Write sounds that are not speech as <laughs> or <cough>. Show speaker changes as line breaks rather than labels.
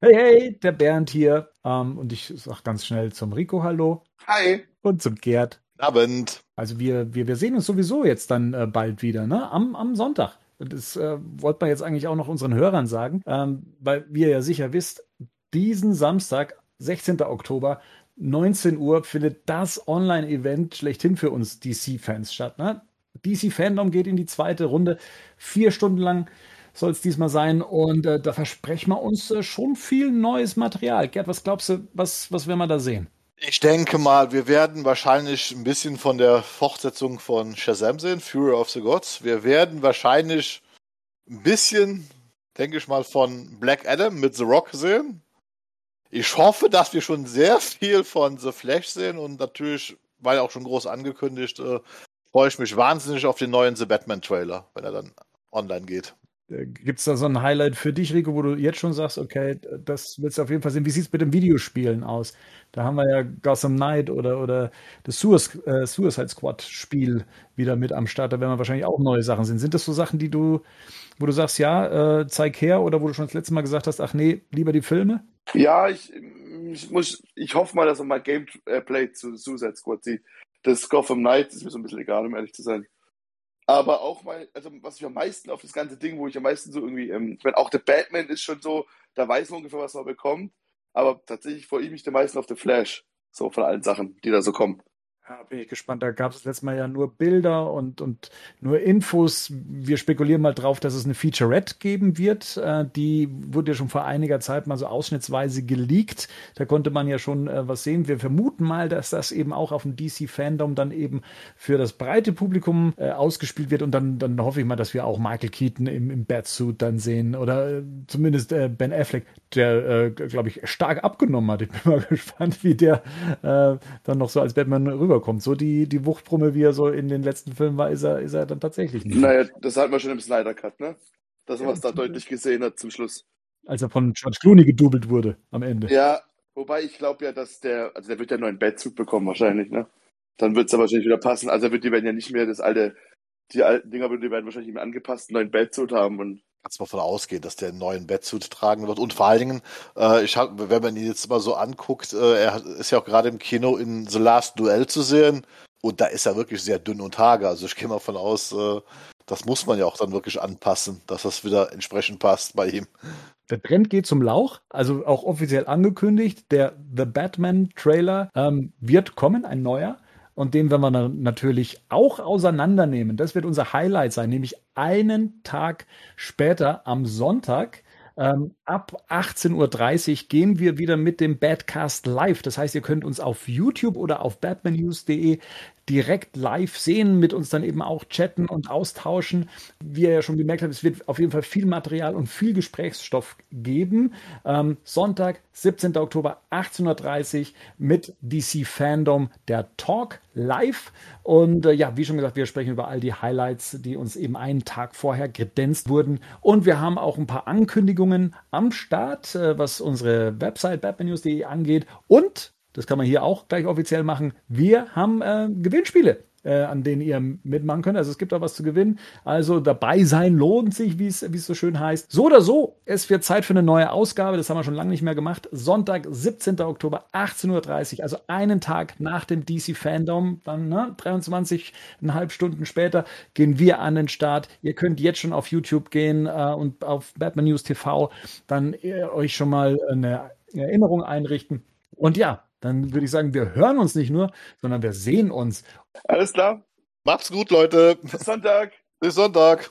Hey, hey, der Bernd hier. Ähm, und ich sag ganz schnell zum Rico Hallo
Hi.
und zum Gerd.
Abend.
Also wir, wir, wir sehen uns sowieso jetzt dann äh, bald wieder, ne? Am, am Sonntag. Das äh, wollte man jetzt eigentlich auch noch unseren Hörern sagen, ähm, weil wie ihr ja sicher wisst, diesen Samstag, 16. Oktober, 19 Uhr, findet das Online-Event schlechthin für uns DC-Fans statt. Ne? DC Fandom geht in die zweite Runde. Vier Stunden lang soll es diesmal sein. Und äh, da versprechen wir uns äh, schon viel neues Material. Gerd, was glaubst du, was, was werden wir da sehen?
Ich denke mal, wir werden wahrscheinlich ein bisschen von der Fortsetzung von Shazam sehen, Fury of the Gods. Wir werden wahrscheinlich ein bisschen, denke ich mal, von Black Adam mit The Rock sehen. Ich hoffe, dass wir schon sehr viel von The Flash sehen und natürlich, weil auch schon groß angekündigt, äh, freue ich mich wahnsinnig auf den neuen The Batman Trailer, wenn er dann online geht.
Äh, Gibt es da so ein Highlight für dich, Rico, wo du jetzt schon sagst, okay, das willst du auf jeden Fall sehen? Wie sieht es mit den Videospielen aus? Da haben wir ja Gotham Knight oder, oder das Suicide, äh, Suicide Squad Spiel wieder mit am Start. Da werden wir wahrscheinlich auch neue Sachen sehen. Sind das so Sachen, die du, wo du sagst, ja, äh, zeig her oder wo du schon das letzte Mal gesagt hast, ach nee, lieber die Filme?
Ja, ich, ich muss, ich hoffe mal, dass er mal Gameplay zu Suicide Squad sieht. Das Gotham Knight ist mir so ein bisschen egal, um ehrlich zu sein. Aber auch mal, also was ich am meisten auf das ganze Ding, wo ich am meisten so irgendwie, ähm, ich meine, auch der Batman ist schon so, da weiß man ungefähr, was man bekommt. Aber tatsächlich freue ich mich am meisten auf The Flash. So von allen Sachen, die da so kommen.
Ja, bin ich gespannt. Da gab es letztes Mal ja nur Bilder und, und nur Infos. Wir spekulieren mal drauf, dass es eine Featurette geben wird. Äh, die wurde ja schon vor einiger Zeit mal so ausschnittsweise geleakt. Da konnte man ja schon äh, was sehen. Wir vermuten mal, dass das eben auch auf dem DC-Fandom dann eben für das breite Publikum äh, ausgespielt wird. Und dann, dann hoffe ich mal, dass wir auch Michael Keaton im, im Batsuit dann sehen. Oder äh, zumindest äh, Ben Affleck, der, äh, glaube ich, stark abgenommen hat. Ich bin mal <laughs> gespannt, wie der dann noch so als Batman rüber rüberkommt. So die, die Wuchtbrumme, wie er so in den letzten Filmen war, ist er, ist er dann tatsächlich nicht.
Naja, das hatten wir schon im Snyder Cut, ne? Dass man es da deutlich gesehen hat zum Schluss.
Als er von George Clooney gedoubelt wurde am Ende.
Ja, wobei ich glaube ja, dass der, also der wird ja einen neuen Bettzug bekommen wahrscheinlich, ne? Dann wird es ja wahrscheinlich wieder passen. Also wird die werden ja nicht mehr das alte, die alten Dinger, die werden wahrscheinlich einen angepassten neuen Bettzug haben und
kannst mal von ausgehen, dass der einen neuen Bettsuit tragen wird. Und vor allen Dingen, äh, ich hab, wenn man ihn jetzt mal so anguckt, äh, er ist ja auch gerade im Kino in The Last Duel zu sehen. Und da ist er wirklich sehr dünn und hager. Also ich gehe mal von aus, äh, das muss man ja auch dann wirklich anpassen, dass das wieder entsprechend passt bei ihm.
Der Trend geht zum Lauch, also auch offiziell angekündigt. Der The Batman Trailer ähm, wird kommen, ein neuer. Und den werden wir natürlich auch auseinandernehmen. Das wird unser Highlight sein, nämlich einen Tag später am Sonntag. Ähm, ab 18.30 Uhr gehen wir wieder mit dem Badcast live. Das heißt, ihr könnt uns auf YouTube oder auf batmannews.de direkt live sehen, mit uns dann eben auch chatten und austauschen. Wie ihr ja schon gemerkt habt, es wird auf jeden Fall viel Material und viel Gesprächsstoff geben. Ähm, Sonntag, 17. Oktober, 18.30 Uhr mit DC Fandom, der Talk live. Und äh, ja, wie schon gesagt, wir sprechen über all die Highlights, die uns eben einen Tag vorher kredenzt wurden. Und wir haben auch ein paar Ankündigungen am Start, äh, was unsere Website batmannews.de angeht. Und das kann man hier auch gleich offiziell machen. Wir haben äh, Gewinnspiele. Äh, an denen ihr mitmachen könnt. Also es gibt auch was zu gewinnen. Also dabei sein lohnt sich, wie es so schön heißt. So oder so, es wird Zeit für eine neue Ausgabe. Das haben wir schon lange nicht mehr gemacht. Sonntag, 17. Oktober, 18.30 Uhr, also einen Tag nach dem DC Fandom, dann ne, 23,5 Stunden später, gehen wir an den Start. Ihr könnt jetzt schon auf YouTube gehen äh, und auf Batman News TV dann äh, euch schon mal eine Erinnerung einrichten. Und ja, dann würde ich sagen, wir hören uns nicht nur, sondern wir sehen uns.
Alles klar.
Macht's gut, Leute.
Bis Sonntag.
Bis Sonntag.